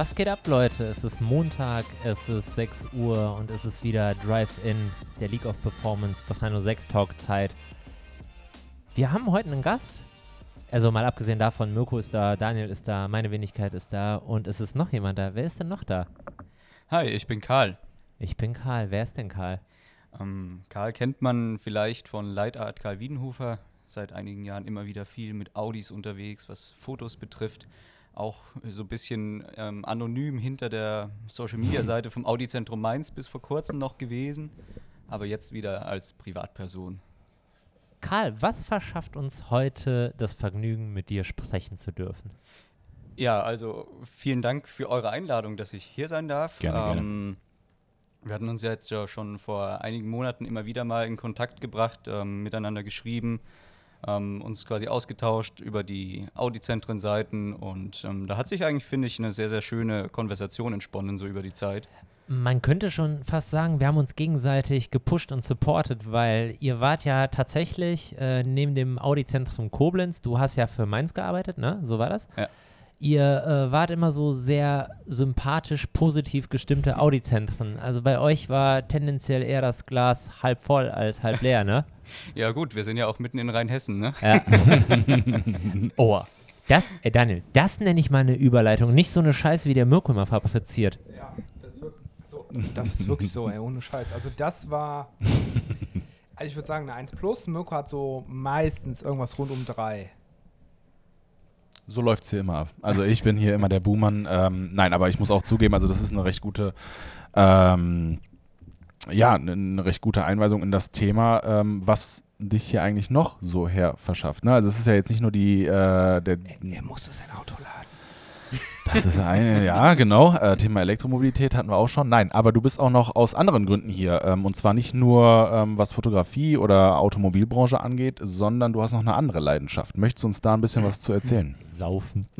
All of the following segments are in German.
Was geht ab, Leute? Es ist Montag, es ist 6 Uhr und es ist wieder Drive-In, der League of Performance 306 Talk-Zeit. Wir haben heute einen Gast. Also mal abgesehen davon, Mirko ist da, Daniel ist da, meine Wenigkeit ist da und es ist noch jemand da. Wer ist denn noch da? Hi, ich bin Karl. Ich bin Karl. Wer ist denn Karl? Ähm, Karl kennt man vielleicht von Leitart Karl Wiedenhofer. Seit einigen Jahren immer wieder viel mit Audis unterwegs, was Fotos betrifft. Auch so ein bisschen ähm, anonym hinter der Social Media Seite vom Audi Zentrum Mainz bis vor kurzem noch gewesen. Aber jetzt wieder als Privatperson. Karl, was verschafft uns heute das Vergnügen, mit dir sprechen zu dürfen? Ja, also vielen Dank für eure Einladung, dass ich hier sein darf. Gerne, ähm, wir hatten uns ja jetzt ja schon vor einigen Monaten immer wieder mal in Kontakt gebracht, ähm, miteinander geschrieben, ähm, uns quasi ausgetauscht über die Audi-Zentren-Seiten und ähm, da hat sich eigentlich, finde ich, eine sehr, sehr schöne Konversation entsponnen, so über die Zeit. Man könnte schon fast sagen, wir haben uns gegenseitig gepusht und supportet, weil ihr wart ja tatsächlich äh, neben dem Audi-Zentrum Koblenz, du hast ja für Mainz gearbeitet, ne? So war das? Ja. Ihr äh, wart immer so sehr sympathisch, positiv gestimmte Audi-Zentren. Also bei euch war tendenziell eher das Glas halb voll als halb leer, ne? Ja gut, wir sind ja auch mitten in Rheinhessen, ne? Ja. oh. Das, äh, Daniel, das nenne ich mal eine Überleitung. Nicht so eine Scheiße, wie der Mirko immer fabriziert. Ja, das ist wirklich so, das ist wirklich so ey, ohne Scheiß. Also das war, also ich würde sagen eine 1 plus. Mirko hat so meistens irgendwas rund um 3. So läuft es hier immer ab. Also ich bin hier immer der Buhmann. Ähm, nein, aber ich muss auch zugeben, also das ist eine recht gute, ähm, ja, eine recht gute Einweisung in das Thema, ähm, was dich hier eigentlich noch so her verschafft. Ne? Also es ist ja jetzt nicht nur die, äh, der, Er musste sein Auto laden. Das ist eine, ja, genau. Äh, Thema Elektromobilität hatten wir auch schon. Nein, aber du bist auch noch aus anderen Gründen hier. Ähm, und zwar nicht nur, ähm, was Fotografie oder Automobilbranche angeht, sondern du hast noch eine andere Leidenschaft. Möchtest du uns da ein bisschen was zu erzählen? Saufen.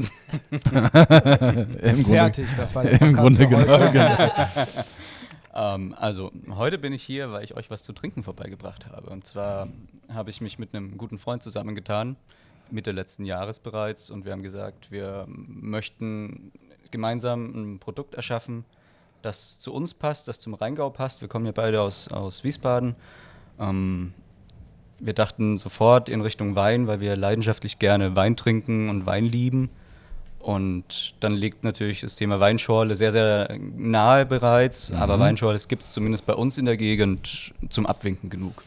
Im Grunde, Fertig, das war der Im Podcast Grunde für genau. Ähm, also, heute bin ich hier, weil ich euch was zu trinken vorbeigebracht habe. Und zwar habe ich mich mit einem guten Freund zusammengetan, Mitte letzten Jahres bereits. Und wir haben gesagt, wir möchten gemeinsam ein Produkt erschaffen, das zu uns passt, das zum Rheingau passt. Wir kommen ja beide aus, aus Wiesbaden. Ähm, wir dachten sofort in Richtung Wein, weil wir leidenschaftlich gerne Wein trinken und Wein lieben. Und dann liegt natürlich das Thema Weinschorle sehr, sehr nahe bereits. Aber Weinschorle gibt es zumindest bei uns in der Gegend zum Abwinken genug.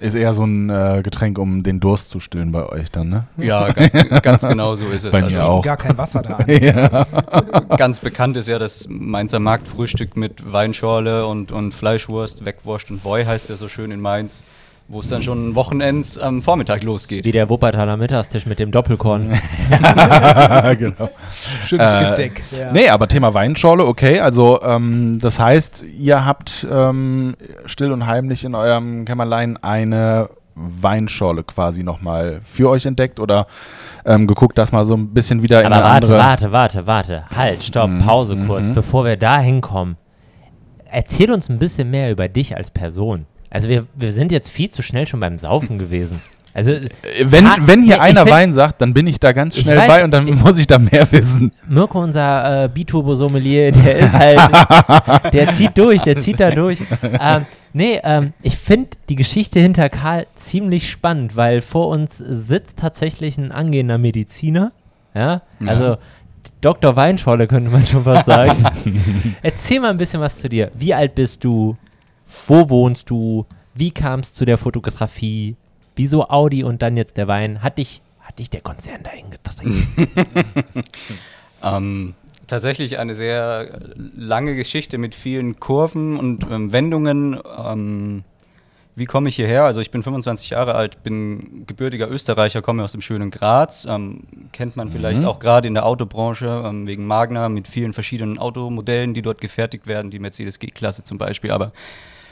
Ist eher so ein äh, Getränk, um den Durst zu stillen bei euch dann, ne? Ja, ganz, ganz genau so ist es. Bei dir auch. Gar kein Wasser da. Ganz bekannt ist ja das Mainzer Marktfrühstück mit Weinschorle und, und Fleischwurst, Weckwurst und Woi heißt ja so schön in Mainz, wo es dann schon Wochenends am Vormittag losgeht. Wie der Wuppertaler Mittagstisch mit dem Doppelkorn. genau. Schönes Äh, Gedeck. Ja. Nee, aber Thema Weinschorle, okay. Also ähm, das heißt, ihr habt ähm, still und heimlich in eurem Kämmerlein eine Weinschorle quasi nochmal für euch entdeckt oder ähm, geguckt, dass mal so ein bisschen wieder in Aber eine warte, andere... warte, warte, warte. Halt, stopp, Mhm, Pause kurz, mhm. bevor wir da hinkommen. Erzähl uns ein bisschen mehr über dich als Person. Also wir, wir sind jetzt viel zu schnell schon beim Saufen gewesen. Also Äh, Wenn, Ah, wenn hier nee, einer find- Wein sagt, dann bin ich da ganz schnell weiß, bei und dann ich- muss ich da mehr wissen. Mirko, unser äh, Biturbo-Sommelier, der ist halt, der zieht durch, der zieht da durch. Ähm, nee, ähm, ich finde die Geschichte hinter Karl ziemlich spannend, weil vor uns sitzt tatsächlich ein angehender Mediziner. Ja, Ja. also Dr. Weinschorle könnte man schon fast sagen. Erzähl mal ein bisschen was zu dir. Wie alt bist du? Wo wohnst du? Wie kam es zu der Fotografie? Wieso Audi und dann jetzt der Wein? Hat dich, hat dich der Konzern dahin getrieben? Ähm, tatsächlich eine sehr lange Geschichte mit vielen Kurven und ähm, Wendungen. Ähm, wie komme ich hierher? Also ich bin 25 Jahre alt, bin gebürtiger Österreicher, komme aus dem schönen Graz. Ähm, kennt man vielleicht auch gerade in der Autobranche ähm, wegen Magna mit vielen verschiedenen Automodellen, die dort gefertigt werden, die Mercedes G-Klasse zum Beispiel. Aber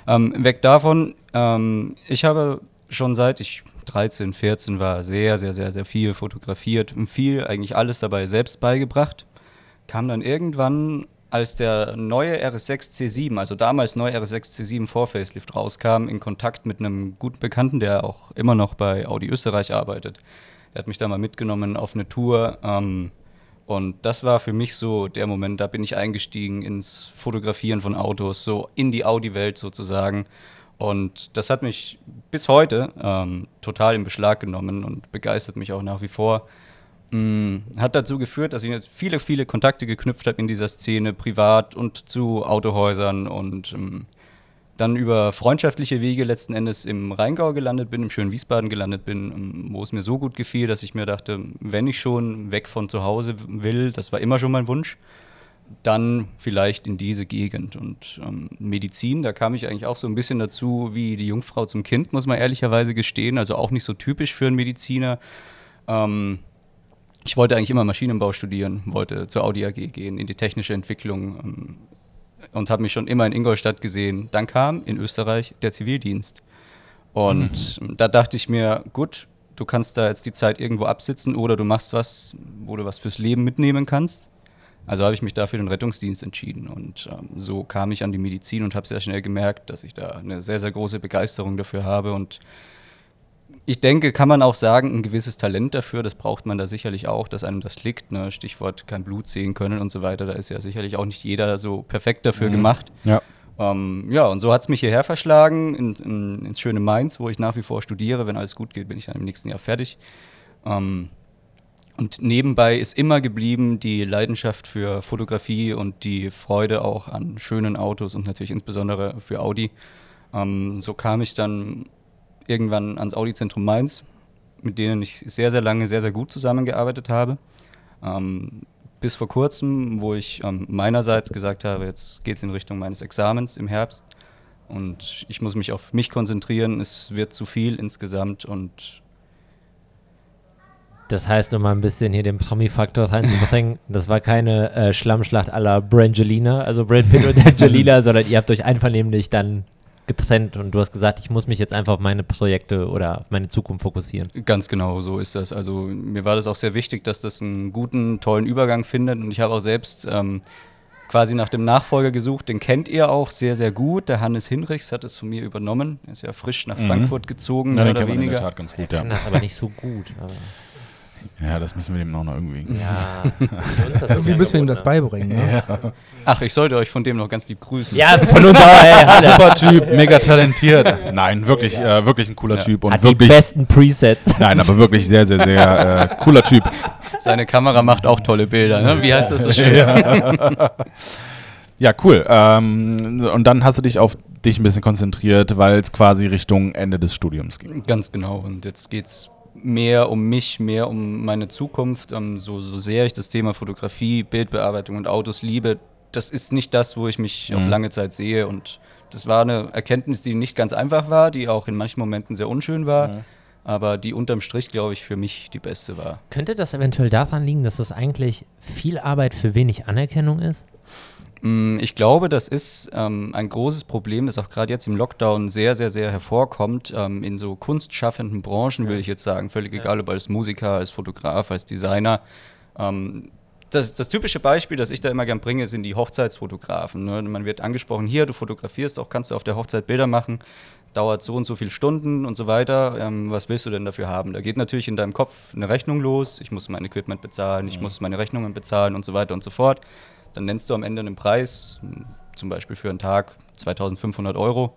ähm, weg davon, ähm, ich habe schon seit ich 13, 14 war, sehr, sehr, sehr, sehr viel fotografiert und viel, eigentlich alles dabei selbst beigebracht. Kam dann irgendwann, als der neue RS6 C7, also damals neue RS6 C7 vor Facelift rauskam, in Kontakt mit einem guten Bekannten, der auch immer noch bei Audi Österreich arbeitet. Der hat mich da mal mitgenommen auf eine Tour. Ähm, Und das war für mich so der Moment, da bin ich eingestiegen ins Fotografieren von Autos, so in die Audi-Welt sozusagen. Und das hat mich bis heute ähm, total in Beschlag genommen und begeistert mich auch nach wie vor. Mm, hat dazu geführt, dass ich jetzt viele, viele Kontakte geknüpft habe in dieser Szene, privat und zu Autohäusern und ähm, dann über freundschaftliche Wege letzten Endes im Rheingau gelandet bin, im schönen Wiesbaden gelandet bin, ähm, wo es mir so gut gefiel, dass ich mir dachte, wenn ich schon weg von zu Hause will, das war immer schon mein Wunsch, dann vielleicht in diese Gegend. Und ähm, Medizin, da kam ich eigentlich auch so ein bisschen dazu wie die Jungfrau zum Kind, muss man ehrlicherweise gestehen. Also auch nicht so typisch für einen Mediziner. Ähm, ich wollte eigentlich immer Maschinenbau studieren, wollte zur Audi AG gehen, in die technische Entwicklung ähm, und habe mich schon immer in Ingolstadt gesehen. Dann kam in Österreich der Zivildienst. Und mhm. da dachte ich mir, gut, du kannst da jetzt die Zeit irgendwo absitzen oder du machst was, wo du was fürs Leben mitnehmen kannst. Also habe ich mich dafür den Rettungsdienst entschieden und ähm, so kam ich an die Medizin und habe sehr schnell gemerkt, dass ich da eine sehr, sehr große Begeisterung dafür habe und ich denke, kann man auch sagen, ein gewisses Talent dafür, das braucht man da sicherlich auch, dass einem das liegt. Ne? Stichwort kein Blut sehen können und so weiter. Da ist ja sicherlich auch nicht jeder so perfekt dafür mhm. gemacht. Ja. Ähm, ja, und so hat es mich hierher verschlagen, in, in, ins schöne Mainz, wo ich nach wie vor studiere. Wenn alles gut geht, bin ich dann im nächsten Jahr fertig. Ähm, und nebenbei ist immer geblieben die Leidenschaft für Fotografie und die Freude auch an schönen Autos und natürlich insbesondere für Audi. Ähm, so kam ich dann irgendwann ans Audi-Zentrum Mainz, mit denen ich sehr, sehr lange, sehr, sehr gut zusammengearbeitet habe. Ähm, bis vor kurzem, wo ich ähm, meinerseits gesagt habe, jetzt geht es in Richtung meines Examens im Herbst und ich muss mich auf mich konzentrieren, es wird zu viel insgesamt und das heißt, um mal ein bisschen hier den Promi-Faktor reinzubringen, das war keine äh, Schlammschlacht à la Brangelina, also Brad Pitt und Angelina, sondern ihr habt euch einvernehmlich dann getrennt und du hast gesagt, ich muss mich jetzt einfach auf meine Projekte oder auf meine Zukunft fokussieren. Ganz genau, so ist das. Also mir war das auch sehr wichtig, dass das einen guten, tollen Übergang findet und ich habe auch selbst ähm, quasi nach dem Nachfolger gesucht, den kennt ihr auch sehr, sehr gut. Der Hannes Hinrichs hat es von mir übernommen. Er ist ja frisch nach mhm. Frankfurt gezogen, ja, mehr oder weniger. In der Tat ganz gut, ich ja. das aber nicht so gut. Ja, das müssen wir dem noch irgendwie. Ja, irgendwie müssen wir ihm das beibringen. Ne? Ja. Ach, ich sollte euch von dem noch ganz lieb grüßen. Ja, von uns auch. Ey, Super Typ, mega talentiert. Nein, wirklich, ja. äh, wirklich ein cooler ja. Typ. Und Hat wirklich, die besten Presets. Nein, aber wirklich sehr, sehr, sehr äh, cooler Typ. Seine Kamera macht auch tolle Bilder, ne? Wie heißt das so schön? Ja, ja cool. Ähm, und dann hast du dich auf dich ein bisschen konzentriert, weil es quasi Richtung Ende des Studiums ging. Ganz genau. Und jetzt geht's mehr um mich, mehr um meine Zukunft. Ähm, so, so sehr ich das Thema Fotografie, Bildbearbeitung und Autos liebe, das ist nicht das, wo ich mich mhm. auf lange Zeit sehe. Und das war eine Erkenntnis, die nicht ganz einfach war, die auch in manchen Momenten sehr unschön war. Mhm. Aber die unterm Strich, glaube ich, für mich die beste war. Könnte das eventuell daran liegen, dass es eigentlich viel Arbeit für wenig Anerkennung ist? Mm, ich glaube, das ist ähm, ein großes Problem, das auch gerade jetzt im Lockdown sehr, sehr, sehr hervorkommt. Ähm, in so kunstschaffenden Branchen, will ich jetzt sagen, völlig egal, ob als Musiker, als Fotograf, als Designer. Ähm, das, das, typische Beispiel, das ich da immer gern bringe, sind die Hochzeitsfotografen. Ne? Man wird angesprochen, hier, du fotografierst doch, kannst du auf der Hochzeit Bilder machen, dauert so und so viele Stunden und so weiter. Ähm, was willst du denn dafür haben? Da geht natürlich in deinem Kopf eine Rechnung los. Ich muss mein Equipment bezahlen, ich muss meine Rechnungen bezahlen und so weiter und so fort. Dann nennst du am Ende einen Preis, zum Beispiel für einen Tag 2500 Euro.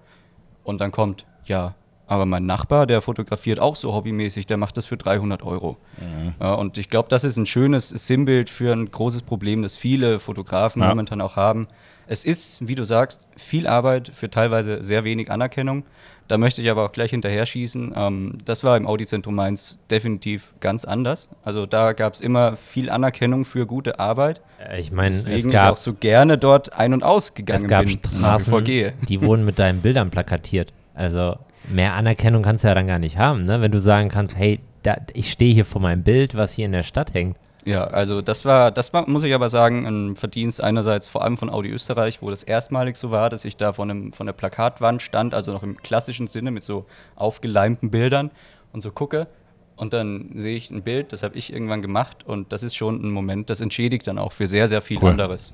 Und dann kommt, ja, aber mein Nachbar, der fotografiert auch so hobbymäßig, der macht das für 300 Euro. Mhm. Ja, und ich glaube, das ist ein schönes Sinnbild für ein großes Problem, das viele Fotografen ja. momentan auch haben. Es ist, wie du sagst, viel Arbeit für teilweise sehr wenig Anerkennung. Da möchte ich aber auch gleich hinterher schießen. Ähm, das war im Audi-Zentrum Mainz definitiv ganz anders. Also da gab es immer viel Anerkennung für gute Arbeit. Äh, ich meine, es gab ich auch so gerne dort ein- und ausgegangen es gab bin, Straßen, die wurden mit deinen Bildern plakatiert. Also mehr Anerkennung kannst du ja dann gar nicht haben, ne? wenn du sagen kannst, hey, da, ich stehe hier vor meinem Bild, was hier in der Stadt hängt. Ja, also das war, das war, muss ich aber sagen, ein Verdienst einerseits vor allem von Audi Österreich, wo das erstmalig so war, dass ich da von, einem, von der Plakatwand stand, also noch im klassischen Sinne mit so aufgeleimten Bildern und so gucke. Und dann sehe ich ein Bild, das habe ich irgendwann gemacht und das ist schon ein Moment, das entschädigt dann auch für sehr, sehr viel cool. anderes.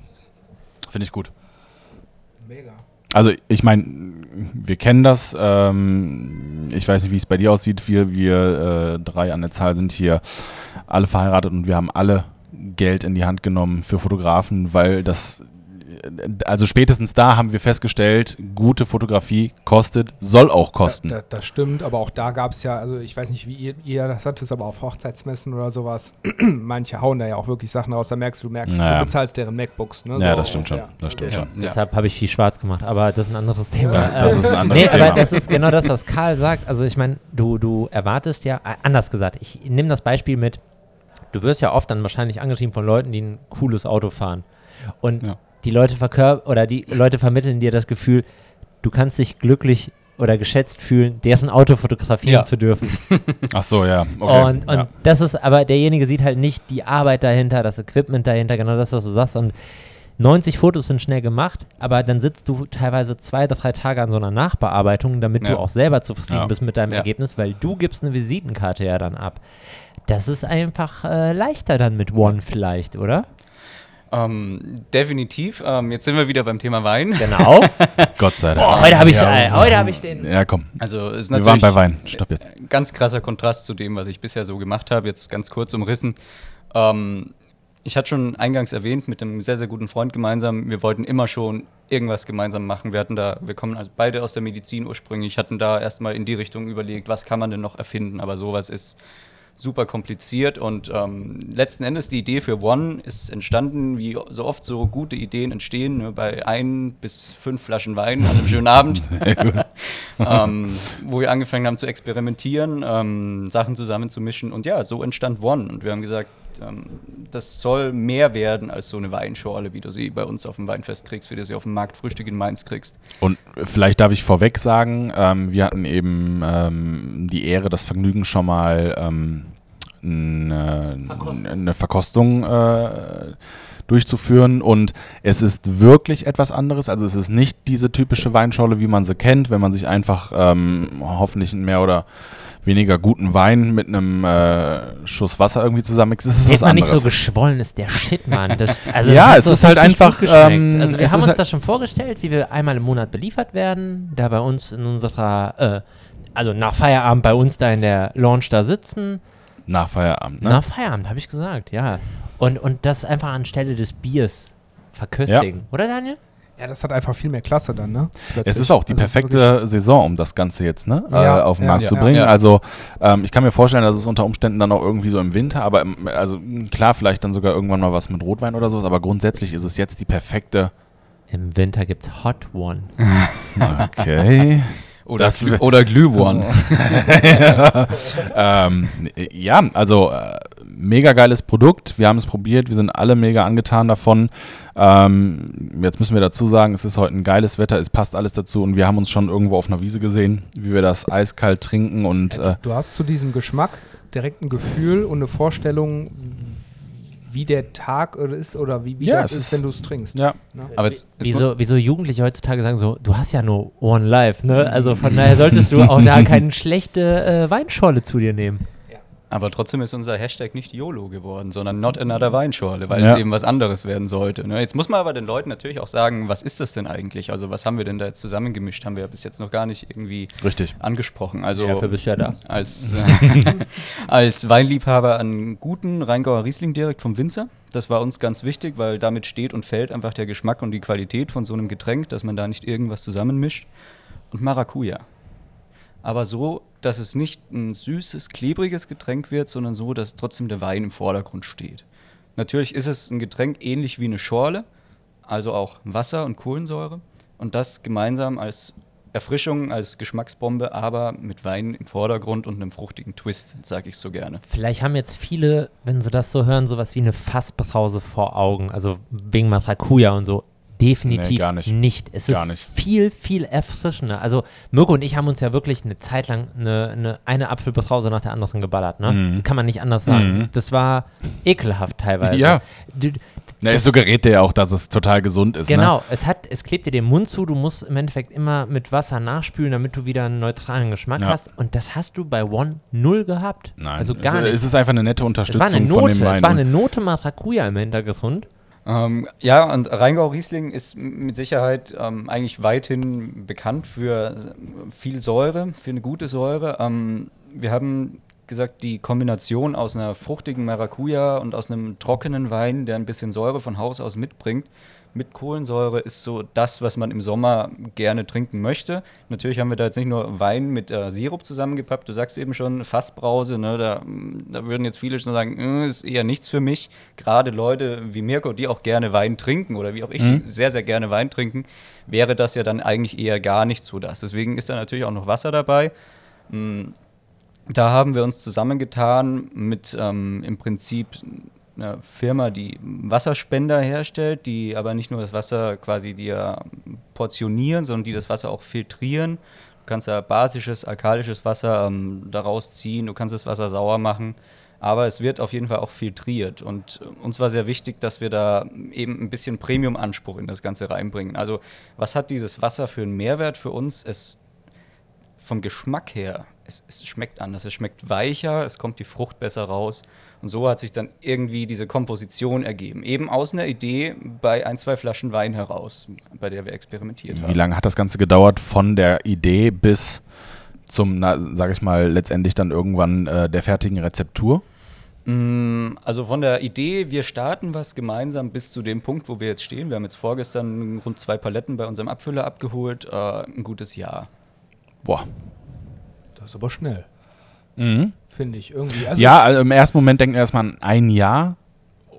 Finde ich gut. Mega. Also ich meine, wir kennen das. Ähm, ich weiß nicht, wie es bei dir aussieht. Wir, wir äh, drei an der Zahl sind hier alle verheiratet und wir haben alle Geld in die Hand genommen für Fotografen, weil das also spätestens da haben wir festgestellt, gute Fotografie kostet, soll auch kosten. Da, da, das stimmt, aber auch da gab es ja, also ich weiß nicht, wie ihr, ihr das hattet, aber auf Hochzeitsmessen oder sowas, manche hauen da ja auch wirklich Sachen raus, da merkst du, du merkst, Naja. du bezahlst deren MacBooks. Ne? ja, So, das stimmt schon. ja. Das stimmt Ja. schon. Deshalb habe ich viel schwarz gemacht, aber das ist ein anderes Thema. Ja, das Äh, ist ein anderes nee, Thema. aber das ist genau das, was Karl sagt. Also ich meine, du, du erwartest ja, äh, anders gesagt, ich nehme das Beispiel mit, du wirst ja oft dann wahrscheinlich angeschrieben von Leuten, die ein cooles Auto fahren. Und Ja. die Leute verkör oder die Leute vermitteln dir das Gefühl, du kannst dich glücklich oder geschätzt fühlen, dessen Auto fotografieren Ja. zu dürfen. Ach so, ja. Okay. Und, und ja. das ist, aber derjenige sieht halt nicht die Arbeit dahinter, das Equipment dahinter, genau das, was du sagst. Und 90 Fotos sind schnell gemacht, aber dann sitzt du teilweise zwei, drei Tage an so einer Nachbearbeitung, damit du Ja. auch selber zufrieden bist mit deinem. Ergebnis, weil du gibst eine Visitenkarte ja dann ab. Das ist einfach äh, leichter dann mit One vielleicht, oder? Ähm, definitiv. Ähm, jetzt sind wir wieder beim Thema Wein. Genau. Gott sei Dank. Boah, heute habe ich, Ja. äh, heute habe ich den. Ja, komm. Also es ist Wir natürlich waren bei Wein. Stopp jetzt. ein ganz krasser Kontrast zu dem, was ich bisher so gemacht habe. Jetzt ganz kurz umrissen. Ähm, ich hatte schon eingangs erwähnt, mit einem sehr, sehr guten Freund gemeinsam, wir wollten immer schon irgendwas gemeinsam machen. Wir hatten da, wir kommen also beide aus der Medizin ursprünglich, hatten da erstmal in die Richtung überlegt, was kann man denn noch erfinden, aber sowas ist super kompliziert und ähm, letzten Endes die Idee für One ist entstanden, wie so oft so gute Ideen entstehen, ne, bei ein bis fünf Flaschen Wein an einem schönen Abend, ähm, wo wir angefangen haben zu experimentieren, ähm, Sachen zusammenzumischen und ja, so entstand One und wir haben gesagt, das soll mehr werden als so eine Weinschorle, wie du sie bei uns auf dem Weinfest kriegst, wie du sie auf dem Marktfrühstück in Mainz kriegst. Und vielleicht darf ich vorweg sagen, ähm, wir hatten eben ähm, die Ehre, das Vergnügen schon mal ähm, eine, eine Verkostung äh, durchzuführen und es ist wirklich etwas anderes. Also es ist nicht diese typische Weinschorle, wie man sie kennt, wenn man sich einfach ähm, hoffentlich mehr oder weniger guten Wein mit einem äh, Schuss Wasser irgendwie zusammenmixt. Es ist Hätte was man nicht anderes. so geschwollen ist der Shit, Mann. Das, also Ja, hat es ist halt einfach, ähm, also wir es haben uns halt- das schon vorgestellt, wie wir einmal im Monat beliefert werden, da bei uns in unserer, äh, also nach Feierabend bei uns da in der Lounge da sitzen. Nach Feierabend. Ne? Nach Feierabend, habe ich gesagt, ja. Und, und das einfach anstelle des Biers verköstigen. Oder Daniel? Ja, das hat einfach viel mehr Klasse dann, ne? Es Plötzlich. ist auch die Also es perfekte Saison, um das Ganze jetzt ne, Ja, äh, auf den ja, Markt ja, zu bringen. Ja. Also ähm, ich kann mir vorstellen, dass es unter Umständen dann auch irgendwie so im Winter, aber im, also klar, vielleicht dann sogar irgendwann mal was mit Rotwein oder sowas, aber grundsätzlich ist es jetzt die perfekte. Im Winter gibt es Hot One. Okay. Oder, Das Glüh wär- oder Glühwein. ähm, ja, also äh, mega geiles Produkt. Wir haben es probiert, wir sind alle mega angetan davon. Ähm, jetzt müssen wir dazu sagen, es ist heute ein geiles Wetter, es passt alles dazu und wir haben uns schon irgendwo auf einer Wiese gesehen, wie wir das eiskalt trinken und äh, Du hast zu diesem Geschmack direkt ein Gefühl und eine Vorstellung, wie der Tag oder ist oder wie, wie Ja, das es ist, ist- wenn du es trinkst. ja, Ne? Aber jetzt, jetzt Wieso, wieso Jugendliche heutzutage sagen so, du hast ja nur One Life, ne? Also von daher solltest du auch da keine schlechte äh, Weinschorle zu dir nehmen. Aber trotzdem ist unser Hashtag nicht YOLO geworden, sondern Not Another Weinschorle, weil Ja. es eben was anderes werden sollte. Ne? Jetzt muss man aber den Leuten natürlich auch sagen, was ist das denn eigentlich? Also was haben wir denn da jetzt zusammengemischt? Haben wir ja bis jetzt noch gar nicht irgendwie richtig. angesprochen. Also Dafür bist du ja da. als, äh, als Weinliebhaber einen guten Rheingauer Riesling direkt vom Winzer. Das war uns ganz wichtig, weil damit steht und fällt einfach der Geschmack und die Qualität von so einem Getränk, dass man da nicht irgendwas zusammenmischt. Und Maracuja. Aber so, dass es nicht ein süßes, klebriges Getränk wird, sondern so, dass trotzdem der Wein im Vordergrund steht. Natürlich ist es ein Getränk ähnlich wie eine Schorle, also auch Wasser und Kohlensäure. Und das gemeinsam als Erfrischung, als Geschmacksbombe, aber mit Wein im Vordergrund und einem fruchtigen Twist, sage ich so gerne. Vielleicht haben jetzt viele, wenn sie das so hören, sowas wie eine Fassbrause vor Augen. Also wegen Maracuja und so. Definitiv Nee, gar nicht. Es Gar ist nicht. viel, viel erfrischender. Also Mirko und ich haben uns ja wirklich eine Zeit lang eine, eine, eine Apfelbrause nach der anderen geballert. Ne? Mhm. Kann man nicht anders sagen. Mhm. Das war ekelhaft teilweise. Ja. Du, Na, es suggeriert dir ja auch, dass es total gesund ist. Ne? Genau, es hat, es klebt dir den Mund zu, du musst im Endeffekt immer mit Wasser nachspülen, damit du wieder einen neutralen Geschmack Ja. hast. Und das hast du bei One null gehabt. Nein, also gar es, nicht. Es ist einfach eine nette Es war Unterstützung eine von Note, dem Wein. es war eine Note Maracuja im Hintergrund. Ähm, ja, und Rheingau Riesling ist mit Sicherheit ähm, eigentlich weithin bekannt für viel Säure, für eine gute Säure. Ähm, wir haben gesagt, die Kombination aus einer fruchtigen Maracuja und aus einem trockenen Wein, der ein bisschen Säure von Haus aus mitbringt, mit Kohlensäure ist so das, was man im Sommer gerne trinken möchte. Natürlich haben wir da jetzt nicht nur Wein mit äh, Sirup zusammengepappt. Du sagst eben schon Fassbrause, ne? da, da würden jetzt viele schon sagen, äh, ist eher nichts für mich. Gerade Leute wie Mirko, die auch gerne Wein trinken oder wie auch ich, Mhm. die sehr, sehr gerne Wein trinken, wäre das ja dann eigentlich eher gar nicht so das. Deswegen ist da natürlich auch noch Wasser dabei. Mm, Da haben wir uns zusammengetan mit ähm, im Prinzip einer Firma, die Wasserspender herstellt, die aber nicht nur das Wasser quasi dir portionieren, sondern die das Wasser auch filtrieren. Du kannst da basisches, alkalisches Wasser ähm, daraus ziehen, du kannst das Wasser sauer machen, aber es wird auf jeden Fall auch filtriert. Und äh, uns war sehr wichtig, dass wir da eben ein bisschen Premium-Anspruch in das Ganze reinbringen. Also was hat dieses Wasser für einen Mehrwert für uns? Es vom Geschmack her, es, es schmeckt anders. Es schmeckt weicher, es kommt die Frucht besser raus. Und so hat sich dann irgendwie diese Komposition ergeben. Eben aus einer Idee bei ein, zwei Flaschen Wein heraus, bei der wir experimentiert Wie haben. lange hat das Ganze gedauert von der Idee bis zum, na, sag ich mal, letztendlich dann irgendwann äh, der fertigen Rezeptur? Mm, Also von der Idee, wir starten was gemeinsam bis zu dem Punkt, wo wir jetzt stehen. Wir haben jetzt vorgestern rund zwei Paletten bei unserem Abfüller abgeholt. Äh, ein gutes Jahr. Boah. Das ist aber schnell, Mhm. finde ich irgendwie. Also ja, also im ersten Moment denken wir erstmal ein Jahr,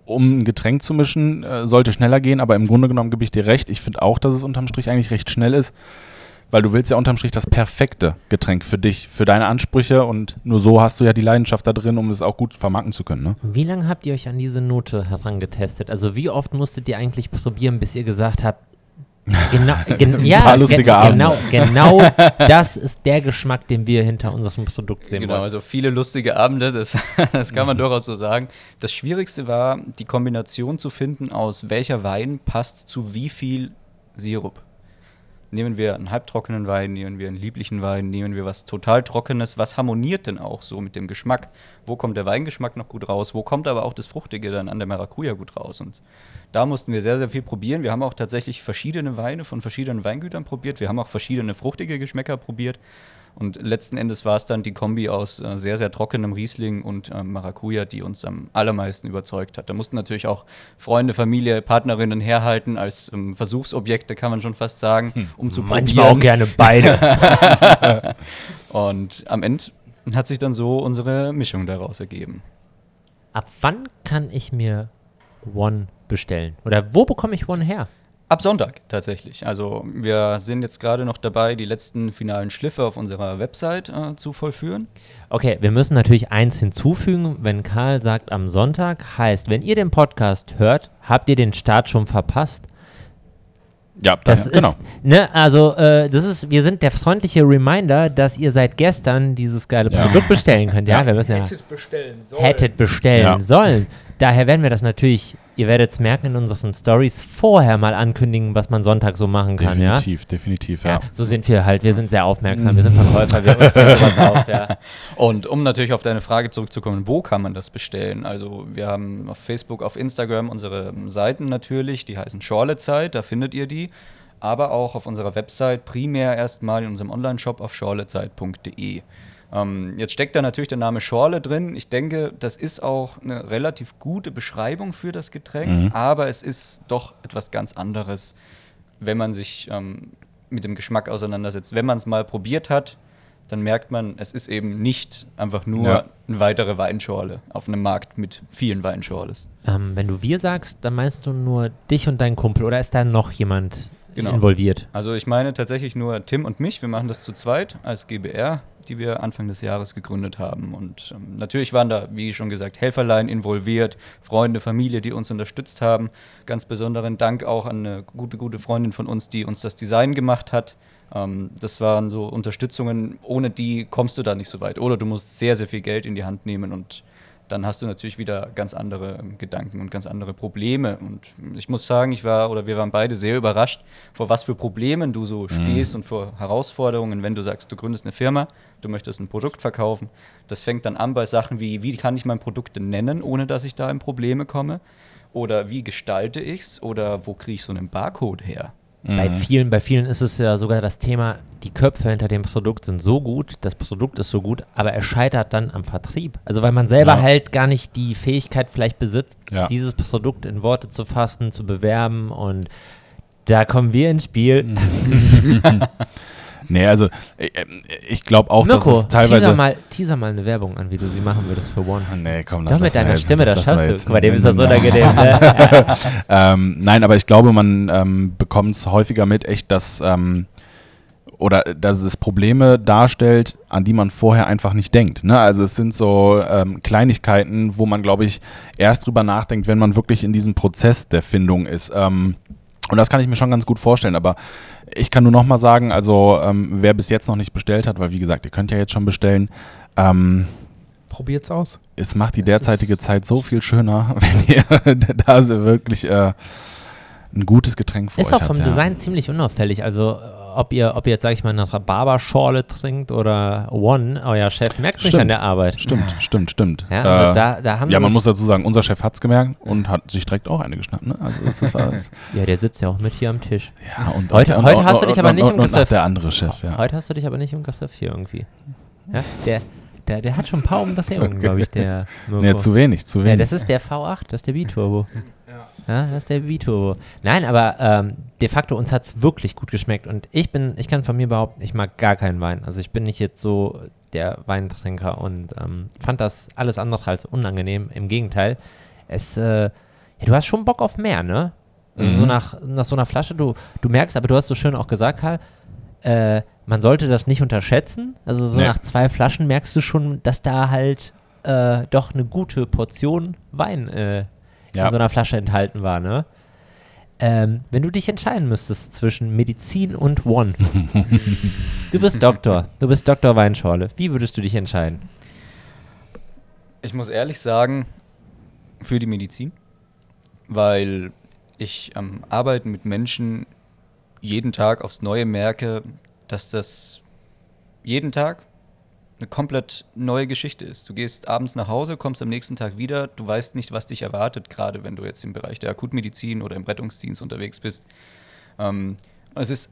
um ein Getränk zu mischen, äh, sollte schneller gehen, aber im Grunde genommen gebe ich dir recht. Ich finde auch, dass es unterm Strich eigentlich recht schnell ist, weil du willst ja unterm Strich das perfekte Getränk für dich, für deine Ansprüche und nur so hast du ja die Leidenschaft da drin, um es auch gut vermarkten zu können. Ne? Wie lange habt ihr euch an diese Note herangetestet? Also wie oft musstet ihr eigentlich probieren, bis ihr gesagt habt, genau, gen, ja, paar lustige ge- Abende. genau, genau das ist der Geschmack, den wir hinter unserem Produkt sehen Genau, wollen. also viele lustige Abende, das, das kann man durchaus so sagen. Das Schwierigste war, die Kombination zu finden, aus welcher Wein passt zu wie viel Sirup. Nehmen wir einen halbtrockenen Wein, nehmen wir einen lieblichen Wein, nehmen wir was total Trockenes. Was harmoniert denn auch so mit dem Geschmack? Wo kommt der Weingeschmack noch gut raus? Wo kommt aber auch das Fruchtige dann an der Maracuja gut raus? Und da mussten wir sehr, sehr viel probieren. Wir haben auch tatsächlich verschiedene Weine von verschiedenen Weingütern probiert. Wir haben auch verschiedene fruchtige Geschmäcker probiert. Und letzten Endes war es dann die Kombi aus äh, sehr, sehr trockenem Riesling und ähm, Maracuja, die uns am allermeisten überzeugt hat. Da mussten natürlich auch Freunde, Familie, Partnerinnen herhalten als ähm, Versuchsobjekte, kann man schon fast sagen, um zu Manchmal auch probieren. gerne beide. Und am Ende hat sich dann so unsere Mischung daraus ergeben. Ab wann kann ich mir One bestellen? Oder wo bekomme ich One her? Ab Sonntag tatsächlich. Also wir sind jetzt gerade noch dabei, die letzten finalen Schliffe auf unserer Website äh, zu vollführen. Okay, wir müssen natürlich eins hinzufügen, wenn Karl sagt am Sonntag, heißt, wenn ihr den Podcast hört, habt ihr den Start schon verpasst. Ja, Das genau. ist, ne, also, äh, das ist, wir sind der freundliche Reminder, dass ihr seit gestern dieses geile Ja. Produkt bestellen könnt. Ja, Ja. wir müssen ja, hättet bestellen sollen. hättet bestellen Ja. sollen. Daher werden wir das natürlich, ihr werdet es merken in unseren Stories, vorher mal ankündigen, was man Sonntag so machen kann, ja. Definitiv, definitiv, Ja, ja. so sind wir halt. Wir sind sehr aufmerksam. Wir sind Verkäufer. Wir fällt sowas auf, ja. Und um natürlich auf deine Frage zurückzukommen, wo kann man das bestellen? Also wir haben auf Facebook, auf Instagram unsere Seiten natürlich, die heißen Schorlezeit, da findet ihr die. Aber auch auf unserer Website, primär erstmal in unserem Online-Shop auf schorlezeit.de. Ähm, jetzt steckt da natürlich der Name Schorle drin. Ich denke, das ist auch eine relativ gute Beschreibung für das Getränk, Mhm. aber es ist doch etwas ganz anderes, wenn man sich ähm, mit dem Geschmack auseinandersetzt. Wenn man es mal probiert hat, dann merkt man, es ist eben nicht einfach nur Ja. eine weitere Weinschorle auf einem Markt mit vielen Weinschorles. Ähm, wenn du wir sagst, dann meinst du nur dich und deinen Kumpel oder ist da noch jemand Genau. involviert? Also ich meine tatsächlich nur Tim und mich. Wir machen das zu zweit als GBR, die wir Anfang des Jahres gegründet haben. Und ähm, natürlich waren da, wie schon gesagt, Helferlein involviert, Freunde, Familie, die uns unterstützt haben. Ganz besonderen Dank auch an eine gute, gute Freundin von uns, die uns das Design gemacht hat. Ähm, das waren so Unterstützungen, ohne die kommst du da nicht so weit. Oder du musst sehr, sehr viel Geld in die Hand nehmen und dann hast du natürlich wieder ganz andere ähm, Gedanken und ganz andere Probleme. Und ich muss sagen, ich war oder wir waren beide sehr überrascht, vor was für Problemen du so stehst und vor Herausforderungen, wenn du sagst, du gründest eine Firma, du möchtest ein Produkt verkaufen. Das fängt dann an bei Sachen wie, wie kann ich mein Produkt nennen, ohne dass ich da in Probleme komme? Oder wie gestalte ich es? Oder wo kriege ich so einen Barcode her? Bei vielen, bei vielen ist es ja sogar das Thema die Köpfe hinter dem Produkt sind so gut, das Produkt ist so gut, aber es scheitert dann am Vertrieb. Also weil man selber Ja. halt gar nicht die Fähigkeit vielleicht besitzt, Ja. dieses Produkt in Worte zu fassen, zu bewerben und da kommen wir ins Spiel. Nee, also äh, äh, ich glaube auch, Mirko, dass es teilweise. teaser, mal, teaser mal eine Werbung an, wie du sie machen würdest für One. Nee, komm, Doch, mit deiner. Stimme, das wir schaffst du. Guck mal, dem ist das nein, unangenehm. Ne? Ähm, nein, aber ich glaube, man ähm, bekommt es häufiger mit, echt, dass ähm, oder dass es Probleme darstellt, an die man vorher einfach nicht denkt. Ne? Also es sind so ähm, Kleinigkeiten, wo man, glaube ich, erst drüber nachdenkt, wenn man wirklich in diesem Prozess der Findung ist. Ähm, und das kann ich mir schon ganz gut vorstellen. Aber ich kann nur noch mal sagen, also ähm, wer bis jetzt noch nicht bestellt hat, weil wie gesagt, ihr könnt ja jetzt schon bestellen. Ähm, Probiert's aus. es macht die Es derzeitige ist- Zeit so viel schöner, wenn ihr da so wirklich äh, ein gutes Getränk vor Ist euch auch vom habt, ja. Design ziemlich unauffällig. Also, äh, ob ihr, ob ihr jetzt, sag ich mal, nach einer Barberschorle trinkt oder One, euer Chef merkt nicht Stimmt. an der Arbeit. Stimmt, stimmt, stimmt. Ja, also äh, da, da haben ja, man muss dazu sagen, unser Chef hat es gemerkt und hat sich direkt auch eine geschnappt. Ne? Also das ist was. Ja, der sitzt ja auch mit hier am Tisch. ja, und, Heute- und, heute und, hast du und, dich aber nicht im Griff. der andere Chef, ja. Heute hast du dich aber nicht im Griff hier irgendwie. Ja, der, der, der hat schon ein paar Umdrehungen, glaube ich, der Mirko. Nee, zu wenig, zu Ja, wenig. das ist der V8, das ist der B-Turbo. Ja, das ist der B-Turbo. Nein, aber ähm, de facto uns hat es wirklich gut geschmeckt und ich bin, ich kann von mir behaupten, ich mag gar keinen Wein. Also ich bin nicht jetzt so der Weintrinker und ähm, fand das alles andere als unangenehm. Im Gegenteil, es, äh, ja, du hast schon Bock auf mehr, ne? Also so Mhm. nach, nach so einer Flasche, du, du merkst, aber du hast so schön auch gesagt, Karl, äh, man sollte das nicht unterschätzen. Also so Nee. nach zwei Flaschen merkst du schon, dass da halt äh, doch eine gute Portion Wein äh, Ja. in so einer Flasche enthalten war, ne? Ähm, wenn du dich entscheiden müsstest zwischen Medizin und One. du bist Doktor, du bist Doktor Weinschorle. Wie würdest du dich entscheiden? Ich muss ehrlich sagen, für die Medizin, weil ich am Arbeiten mit Menschen jeden Tag aufs Neue merke, dass das jeden Tag eine komplett neue Geschichte ist. Du gehst abends nach Hause, kommst am nächsten Tag wieder, du weißt nicht, was dich erwartet, gerade wenn du jetzt im Bereich der Akutmedizin oder im Rettungsdienst unterwegs bist. Ähm, es ist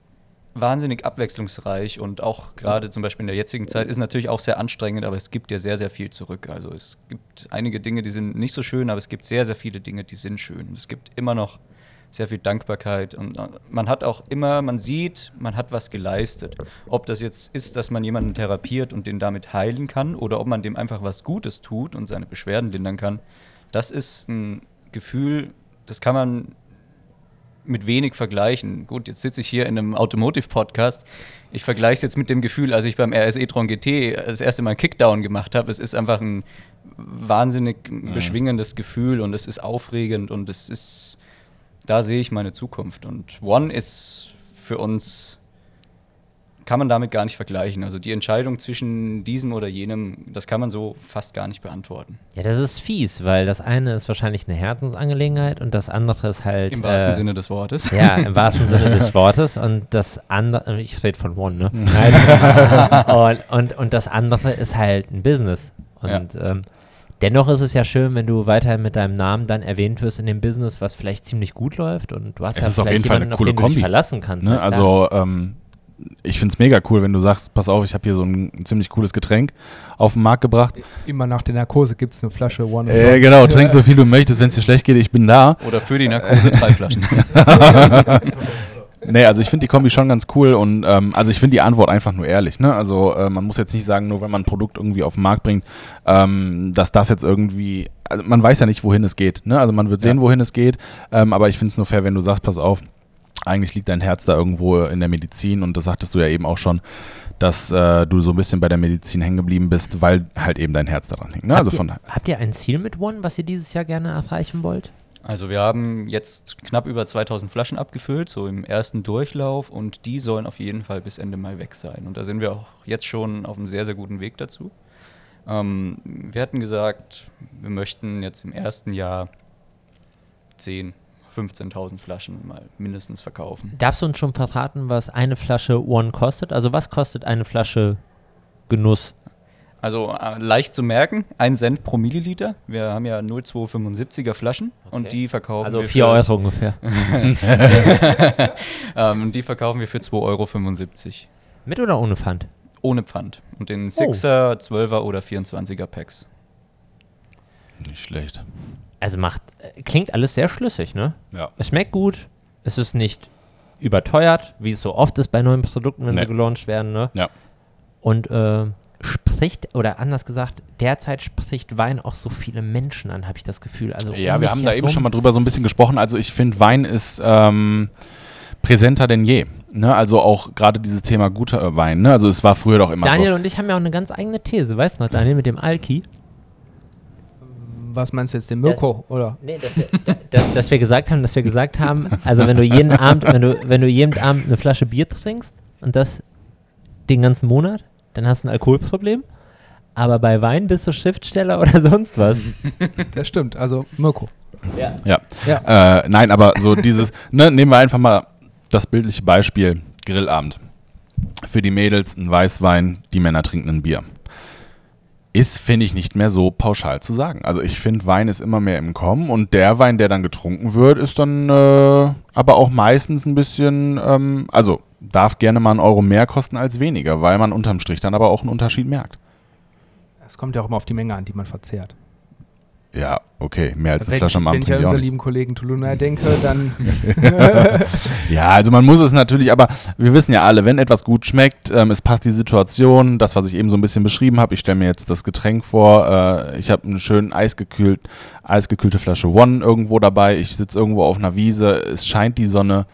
wahnsinnig abwechslungsreich und auch gerade zum Beispiel in der jetzigen Zeit ist natürlich auch sehr anstrengend, aber es gibt dir sehr, sehr viel zurück. Also es gibt einige Dinge, die sind nicht so schön, aber es gibt sehr, sehr viele Dinge, die sind schön. Es gibt immer noch sehr viel Dankbarkeit und äh, man hat auch immer, man sieht, man hat was geleistet. Ob das jetzt ist, dass man jemanden therapiert und den damit heilen kann oder ob man dem einfach was Gutes tut und seine Beschwerden lindern kann, das ist ein Gefühl, das kann man mit wenig vergleichen. Gut, jetzt sitze ich hier in einem Automotive-Podcast. Ich vergleiche es jetzt mit dem Gefühl, als ich beim RS e-tron GT das erste Mal einen Kickdown gemacht habe. Es ist einfach ein wahnsinnig beschwingendes Gefühl und es ist aufregend und es ist, da sehe ich meine Zukunft. Und One ist für uns, kann man damit gar nicht vergleichen. Also die Entscheidung zwischen diesem oder jenem, das kann man so fast gar nicht beantworten. Ja, das ist fies, weil das eine ist wahrscheinlich eine Herzensangelegenheit und das andere ist halt. Im wahrsten äh, Sinne des Wortes. Ja, im wahrsten Sinne des Wortes. Und das andere, ich rede von One, ne? Und, und, und das andere ist halt ein Business. Und ähm, dennoch ist es ja schön, wenn du weiterhin mit deinem Namen dann erwähnt wirst in dem Business, was vielleicht ziemlich gut läuft. Und du hast Es ja ist auf vielleicht jeden Fall eine auf coole den du dich Kombi, verlassen kannst. Ne? Also ähm, ich finde es mega cool, wenn du sagst, pass auf, ich habe hier so ein, ziemlich cooles Getränk auf den Markt gebracht. Immer nach der Narkose gibt es eine Flasche One. Äh, genau, trink so viel du möchtest, wenn es dir schlecht geht, ich bin da. Oder für die Narkose drei Flaschen. Nee, also ich finde die Kombi schon ganz cool und ähm, also ich finde die Antwort einfach nur ehrlich. Ne? Also äh, man muss jetzt nicht sagen, nur wenn man ein Produkt irgendwie auf den Markt bringt, ähm, dass das jetzt irgendwie, also man weiß ja nicht, wohin es geht. Ne? Also man wird sehen, Ja. wohin es geht, ähm, aber ich finde es nur fair, wenn du sagst, pass auf, eigentlich liegt dein Herz da irgendwo in der Medizin und das sagtest du ja eben auch schon, dass äh, du so ein bisschen bei der Medizin hängen geblieben bist, weil halt eben dein Herz daran hängt. Ne? Also habt, von ihr, habt ihr ein Ziel mit One, was ihr dieses Jahr gerne erreichen wollt? Also wir haben jetzt knapp über 2000 Flaschen abgefüllt, so im ersten Durchlauf und die sollen auf jeden Fall bis Ende Mai weg sein. Und da sind wir auch jetzt schon auf einem sehr, sehr guten Weg dazu. Ähm, wir hatten gesagt, wir möchten jetzt im ersten Jahr 10, 15.000 Flaschen mal mindestens verkaufen. Darfst du uns schon verraten, was eine Flasche One kostet? Also was kostet eine Flasche Genuss? Also äh, leicht zu merken, 1 Cent pro Milliliter. Wir haben ja 0,275er Flaschen und Okay. die verkaufen Also wir 4 für, Euro ungefähr. ähm, und die verkaufen wir für 2,75 Euro. Mit oder ohne Pfand? Ohne Pfand. Und in 6er, 12er oder 24er Packs. Nicht schlecht. Also macht, klingt alles sehr schlüssig, ne? Ja. Es schmeckt gut, es ist nicht überteuert, wie es so oft ist bei neuen Produkten, wenn Nee. sie gelauncht werden, ne? Ja. Und äh, spricht, oder anders gesagt, derzeit spricht Wein auch so viele Menschen an, habe ich das Gefühl. Also Ja, um wir haben da eben schon mal drüber so ein bisschen gesprochen. Also ich finde, Wein ist ähm, präsenter denn je. Ne? Also auch gerade dieses Thema guter äh, Wein. Ne? Also es war früher doch immer Daniel so. und ich haben ja auch eine ganz eigene These, weißt du noch, Daniel, mit dem Alki? Was meinst du jetzt, den Mirko, oder? Nee, dass wir, da, dass, dass wir gesagt haben, dass wir gesagt haben, also wenn du jeden Abend, wenn du, wenn du jeden Abend eine Flasche Bier trinkst und das den ganzen Monat, dann hast du ein Alkoholproblem. Aber bei Wein bist du Schriftsteller oder sonst was. Das stimmt, also Mirko. Ja. Ja. Ja. Äh, nein, aber so dieses, ne, nehmen wir einfach mal das bildliche Beispiel, Grillabend. Für die Mädels ein Weißwein, die Männer trinken ein Bier. Ist, finde ich, nicht mehr so pauschal zu sagen. Also ich finde, Wein ist immer mehr im Kommen und der Wein, der dann getrunken wird, ist dann äh, aber auch meistens ein bisschen, ähm, also darf gerne mal einen Euro mehr kosten als weniger, weil man unterm Strich dann aber auch einen Unterschied merkt. Es kommt ja auch immer auf die Menge an, die man verzehrt. Ja, okay, mehr als eine wenn Flasche ich, am wenn ich an unseren lieben Kollegen Tuluna denke, dann Ja, also man muss es natürlich, aber wir wissen ja alle, wenn etwas gut schmeckt, ähm, es passt die Situation, das, was ich eben so ein bisschen beschrieben habe. Ich stelle mir jetzt das Getränk vor, äh, ich habe eine schön eisgekühlt, eisgekühlte Flasche One irgendwo dabei, ich sitze irgendwo auf einer Wiese, es scheint die Sonne.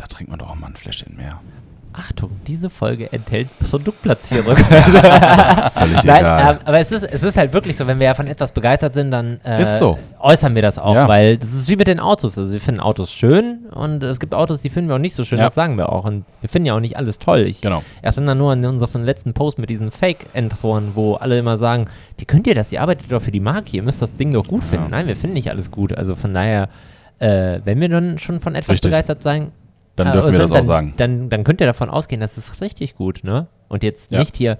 Da trinkt man doch auch mal ein Fläschchen mehr. Achtung, diese Folge enthält Produktplatzierung. Völlig Nein, egal. ähm, aber es ist, es ist halt wirklich so, wenn wir ja von etwas begeistert sind, dann äh, Ist so. äußern wir das auch, Ja. weil das ist wie mit den Autos. Also wir finden Autos schön und es gibt Autos, die finden wir auch nicht so schön, Ja. das sagen wir auch. Und wir finden ja auch nicht alles toll. Ich Genau. erinnere nur an unseren letzten Post mit diesen Fake-Endrohren, wo alle immer sagen, wie könnt ihr das? Ihr arbeitet doch für die Marke, ihr müsst das Ding doch gut finden. Ja. Nein, wir finden nicht alles gut. Also von daher, äh, wenn wir dann schon von etwas Richtig. begeistert sein, Dann äh, dürfen wir sind, das auch dann, sagen. Dann, dann könnt ihr davon ausgehen, das ist richtig gut, ne? Und jetzt Ja. nicht hier,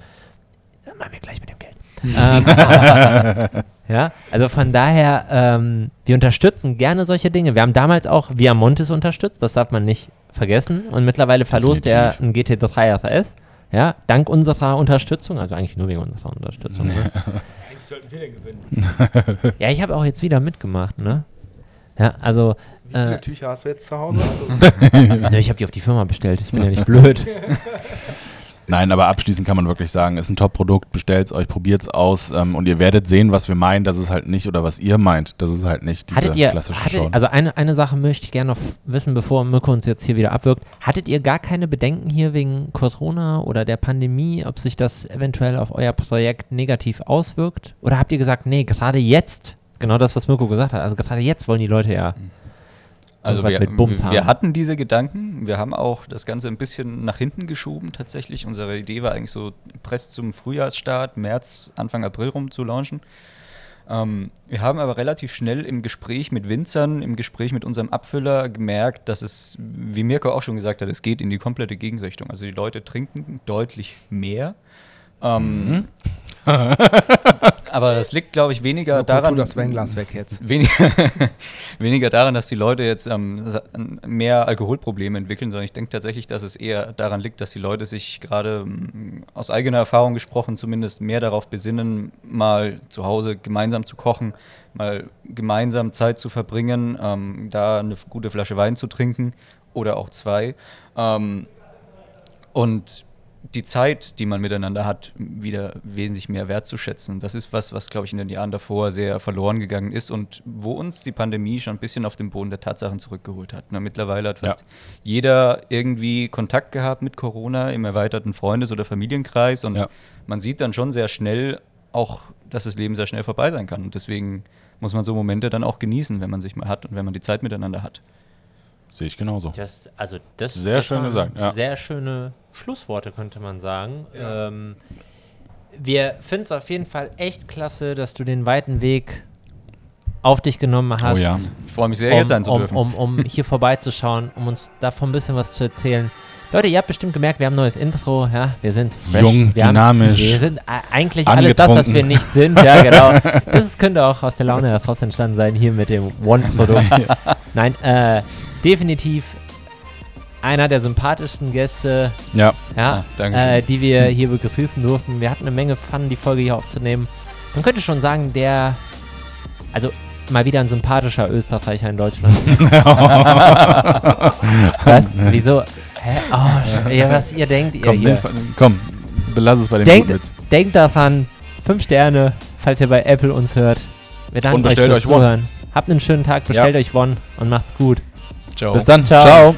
dann machen wir gleich mit dem Geld. ähm, ja, also von daher, ähm, wir unterstützen gerne solche Dinge. Wir haben damals auch Viamontes unterstützt, das darf man nicht vergessen. Und mittlerweile verlost er einen GT3 RS. Ja, dank unserer Unterstützung, also eigentlich nur wegen unserer Unterstützung. Ne? Eigentlich sollten wir den gewinnen. Ja, ich habe auch jetzt wieder mitgemacht, ne? Ja, also, Wie viele äh, Tücher hast du jetzt zu Hause? Also, ne, ich habe die auf die Firma bestellt. Ich bin ja nicht blöd. Nein, aber abschließend kann man wirklich sagen, ist ein Top-Produkt, bestellt es euch, probiert es aus ähm, und ihr werdet sehen, was wir meinen, das ist halt nicht oder was ihr meint, das ist halt nicht diese Hattet ihr, klassische hattet, Show. also eine, eine Sache möchte ich gerne noch wissen, bevor Mirko uns jetzt hier wieder abwirkt. Hattet ihr gar keine Bedenken hier wegen Corona oder der Pandemie, ob sich das eventuell auf euer Projekt negativ auswirkt? Oder habt ihr gesagt, nee, gerade jetzt, genau das, was Mirko gesagt hat, also gerade jetzt wollen die Leute ja. Also wir, wir hatten diese Gedanken, wir haben auch das Ganze ein bisschen nach hinten geschoben tatsächlich. Unsere Idee war eigentlich so, Press zum Frühjahrsstart, März, Anfang April rum zu launchen. Ähm, wir haben aber relativ schnell im Gespräch mit Winzern, im Gespräch mit unserem Abfüller gemerkt, dass es, wie Mirko auch schon gesagt hat, es geht in die komplette Gegenrichtung. Also die Leute trinken deutlich mehr. Ähm, aber das liegt, glaube ich, weniger Mirko, daran. tu das Weinglas weg jetzt. Weniger, weniger daran, dass die Leute jetzt ähm, mehr Alkoholprobleme entwickeln, sondern ich denke tatsächlich, dass es eher daran liegt, dass die Leute sich gerade ähm, aus eigener Erfahrung gesprochen zumindest mehr darauf besinnen, mal zu Hause gemeinsam zu kochen, mal gemeinsam Zeit zu verbringen, ähm, da eine gute Flasche Wein zu trinken oder auch zwei. Ähm, und die Zeit, die man miteinander hat, wieder wesentlich mehr wertzuschätzen. Das ist was, was, glaube ich, in den Jahren davor sehr verloren gegangen ist und wo uns die Pandemie schon ein bisschen auf den Boden der Tatsachen zurückgeholt hat. Na, mittlerweile hat fast Ja. jeder irgendwie Kontakt gehabt mit Corona im erweiterten Freundes- oder Familienkreis und Ja. man sieht dann schon sehr schnell auch, dass das Leben sehr schnell vorbei sein kann. Und deswegen muss man so Momente dann auch genießen, wenn man sich mal hat und wenn man die Zeit miteinander hat. Sehe ich genauso. Das, also das, Sehr das schön gesagt, ja. Sehr schöne Schlussworte, könnte man sagen. Ähm, wir finden es auf jeden Fall echt klasse, dass du den weiten Weg auf dich genommen hast. Oh ja. Ich freue mich sehr, um, jetzt sein zu um, dürfen. um, um hier vorbeizuschauen, um uns davon ein bisschen was zu erzählen. Leute, ihr habt bestimmt gemerkt, wir haben ein neues Intro. Ja, wir sind fresh. Jung, wir dynamisch, Haben, wir sind eigentlich alles das, was wir nicht sind. Ja, genau. Das könnte auch aus der Laune heraus entstanden sein, hier mit dem One-Produkt. Nein, äh, definitiv einer der sympathischsten Gäste, Ja, ja, Ah, Dankeschön. äh, die wir hier begrüßen durften. Wir hatten eine Menge Fun, die Folge hier aufzunehmen. Man könnte schon sagen, der, also mal wieder ein sympathischer Österreicher in Deutschland. was? Wieso? Hä? Oh, sch- ja, was ihr denkt, ihr komm, hier. nimm- komm, belass es bei dem Denkt- Witz. Denkt daran, 5 Sterne, falls ihr bei Apple uns hört. Wir danken Und bestellt euch fürs euch. Zuhören. Habt einen schönen Tag, bestellt euch One und macht's gut. Ciao. Bis dann. Ciao. Ciao.